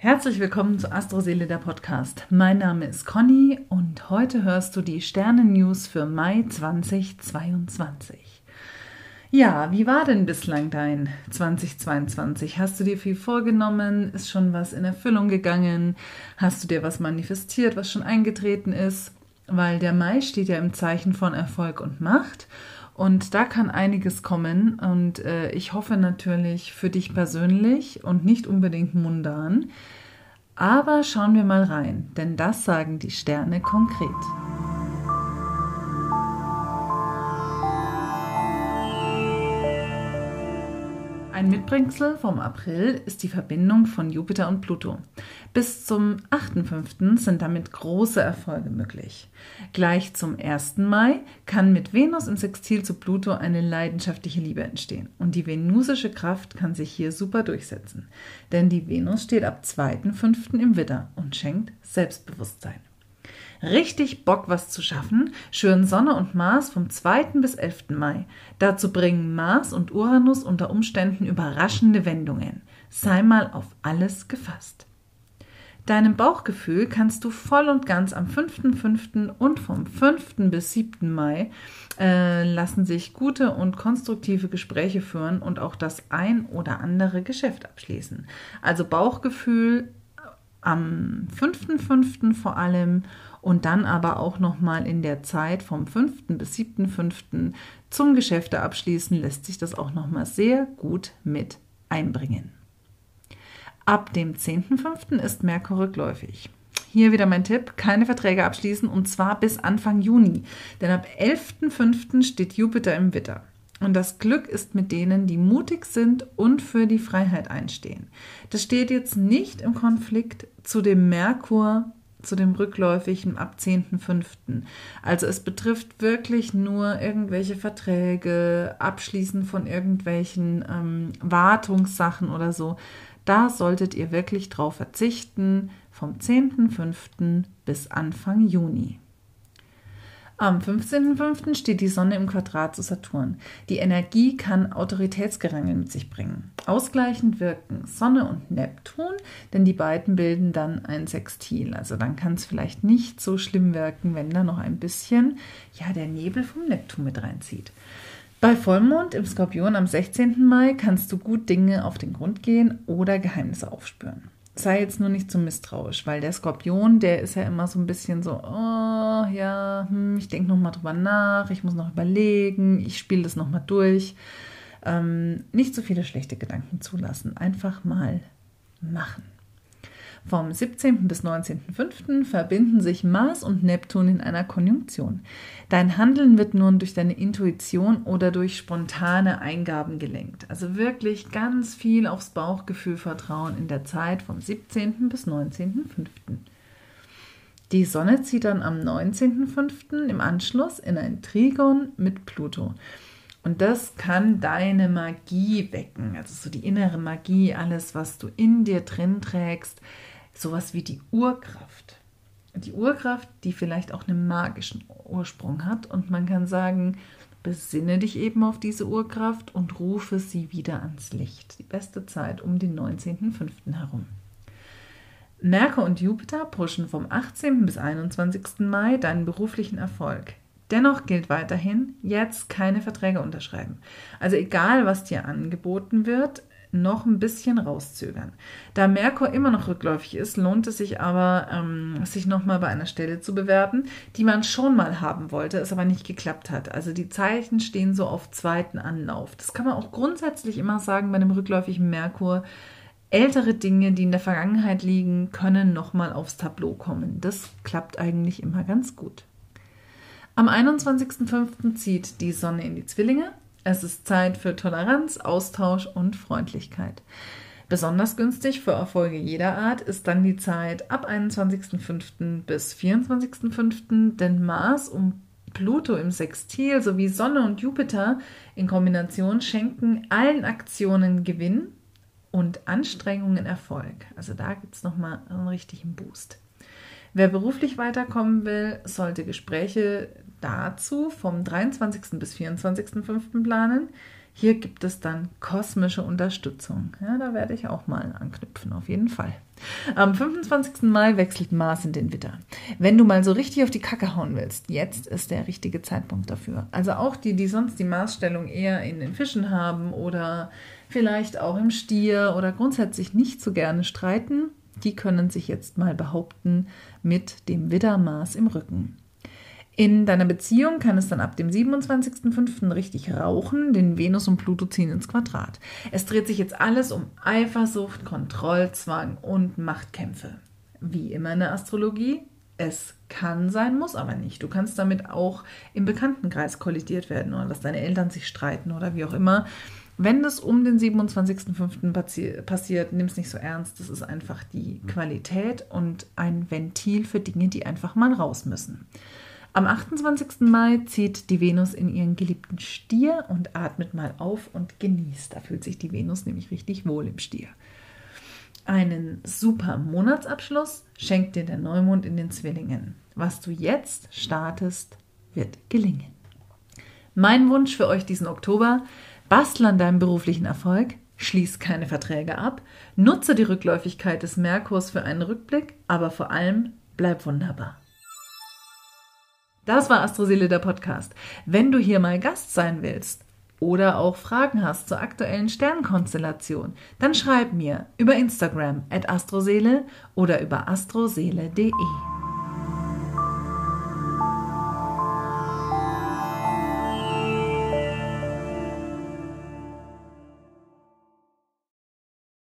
Herzlich willkommen zu Astroseele der Podcast. Mein Name ist Conny und heute hörst du die Sternen-News für Mai 2022. Ja, wie war denn bislang dein 2022? Hast du dir viel vorgenommen? Ist schon was in Erfüllung gegangen? Hast du dir was manifestiert, was schon eingetreten ist? Weil der Mai steht ja im Zeichen von Erfolg und Macht. Und da kann einiges kommen. Und äh, ich hoffe natürlich für dich persönlich und nicht unbedingt mundan. Aber schauen wir mal rein, denn das sagen die Sterne konkret. Ein Mitbringsel vom April ist die Verbindung von Jupiter und Pluto. Bis zum 8.5. sind damit große Erfolge möglich. Gleich zum 1. Mai kann mit Venus im Sextil zu Pluto eine leidenschaftliche Liebe entstehen. Und die venusische Kraft kann sich hier super durchsetzen. Denn die Venus steht ab 2.5. im Widder und schenkt Selbstbewusstsein richtig Bock, was zu schaffen, schüren Sonne und Mars vom 2. bis 11. Mai. Dazu bringen Mars und Uranus unter Umständen überraschende Wendungen. Sei mal auf alles gefasst. Deinem Bauchgefühl kannst du voll und ganz am 5.5. und vom 5. bis 7. Mai äh, lassen sich gute und konstruktive Gespräche führen und auch das ein oder andere Geschäft abschließen. Also Bauchgefühl am 5.5. vor allem und dann aber auch nochmal in der Zeit vom 5. bis 7.5. zum Geschäfte abschließen, lässt sich das auch nochmal sehr gut mit einbringen. Ab dem 10.5. ist Merkur rückläufig. Hier wieder mein Tipp, keine Verträge abschließen und zwar bis Anfang Juni, denn ab 11.5. steht Jupiter im Witter. Und das Glück ist mit denen, die mutig sind und für die Freiheit einstehen. Das steht jetzt nicht im Konflikt zu dem Merkur zu dem rückläufigen ab 10.05. Also es betrifft wirklich nur irgendwelche Verträge, Abschließen von irgendwelchen ähm, Wartungssachen oder so. Da solltet ihr wirklich drauf verzichten, vom 10.05. bis Anfang Juni. Am 15.05. steht die Sonne im Quadrat zu Saturn. Die Energie kann Autoritätsgerangel mit sich bringen. Ausgleichend wirken Sonne und Neptun, denn die beiden bilden dann ein Sextil. Also dann kann es vielleicht nicht so schlimm wirken, wenn da noch ein bisschen ja, der Nebel vom Neptun mit reinzieht. Bei Vollmond im Skorpion am 16. Mai kannst du gut Dinge auf den Grund gehen oder Geheimnisse aufspüren sei jetzt nur nicht zu misstrauisch, weil der Skorpion, der ist ja immer so ein bisschen so, oh ja, hm, ich denke nochmal drüber nach, ich muss noch überlegen, ich spiele das nochmal durch. Ähm, nicht so viele schlechte Gedanken zulassen, einfach mal machen. Vom 17. bis 19.05. verbinden sich Mars und Neptun in einer Konjunktion. Dein Handeln wird nun durch deine Intuition oder durch spontane Eingaben gelenkt. Also wirklich ganz viel aufs Bauchgefühl vertrauen in der Zeit vom 17. bis 19.05. Die Sonne zieht dann am 19.05. im Anschluss in ein Trigon mit Pluto. Und das kann deine Magie wecken, also so die innere Magie, alles, was du in dir drin trägst, sowas wie die Urkraft. Die Urkraft, die vielleicht auch einen magischen Ursprung hat und man kann sagen, besinne dich eben auf diese Urkraft und rufe sie wieder ans Licht. Die beste Zeit um den 19.05. herum. Merkur und Jupiter pushen vom 18. bis 21. Mai deinen beruflichen Erfolg. Dennoch gilt weiterhin, jetzt keine Verträge unterschreiben. Also egal, was dir angeboten wird, noch ein bisschen rauszögern. Da Merkur immer noch rückläufig ist, lohnt es sich aber, ähm, sich nochmal bei einer Stelle zu bewerben, die man schon mal haben wollte, es aber nicht geklappt hat. Also die Zeichen stehen so auf zweiten Anlauf. Das kann man auch grundsätzlich immer sagen bei einem rückläufigen Merkur. Ältere Dinge, die in der Vergangenheit liegen, können nochmal aufs Tableau kommen. Das klappt eigentlich immer ganz gut. Am 21.05. zieht die Sonne in die Zwillinge es ist Zeit für Toleranz, Austausch und Freundlichkeit. Besonders günstig für Erfolge jeder Art ist dann die Zeit ab 21.05. bis 24.05., denn Mars und Pluto im Sextil sowie Sonne und Jupiter in Kombination schenken allen Aktionen Gewinn und Anstrengungen Erfolg. Also da gibt es nochmal einen richtigen Boost. Wer beruflich weiterkommen will, sollte Gespräche dazu vom 23. bis 24.05. planen. Hier gibt es dann kosmische Unterstützung. Ja, da werde ich auch mal anknüpfen, auf jeden Fall. Am 25. Mai wechselt Mars in den Witter. Wenn du mal so richtig auf die Kacke hauen willst, jetzt ist der richtige Zeitpunkt dafür. Also auch die, die sonst die Marsstellung eher in den Fischen haben oder vielleicht auch im Stier oder grundsätzlich nicht so gerne streiten, die können sich jetzt mal behaupten mit dem Widdermaß im Rücken. In deiner Beziehung kann es dann ab dem 27.05. richtig rauchen, denn Venus und Pluto ziehen ins Quadrat. Es dreht sich jetzt alles um Eifersucht, Kontrollzwang und Machtkämpfe. Wie immer in der Astrologie, es kann sein, muss aber nicht. Du kannst damit auch im Bekanntenkreis kollidiert werden oder dass deine Eltern sich streiten oder wie auch immer. Wenn das um den 27.05. Passi passiert, nimm es nicht so ernst. Das ist einfach die Qualität und ein Ventil für Dinge, die einfach mal raus müssen. Am 28. Mai zieht die Venus in ihren geliebten Stier und atmet mal auf und genießt. Da fühlt sich die Venus nämlich richtig wohl im Stier. Einen super Monatsabschluss schenkt dir der Neumond in den Zwillingen. Was du jetzt startest, wird gelingen. Mein Wunsch für euch diesen Oktober: Bastel an deinem beruflichen Erfolg, schließ keine Verträge ab, nutze die Rückläufigkeit des Merkurs für einen Rückblick, aber vor allem bleib wunderbar. Das war Astroseele der Podcast. Wenn du hier mal Gast sein willst oder auch Fragen hast zur aktuellen Sternkonstellation, dann schreib mir über Instagram at astroseele oder über astroseele.de.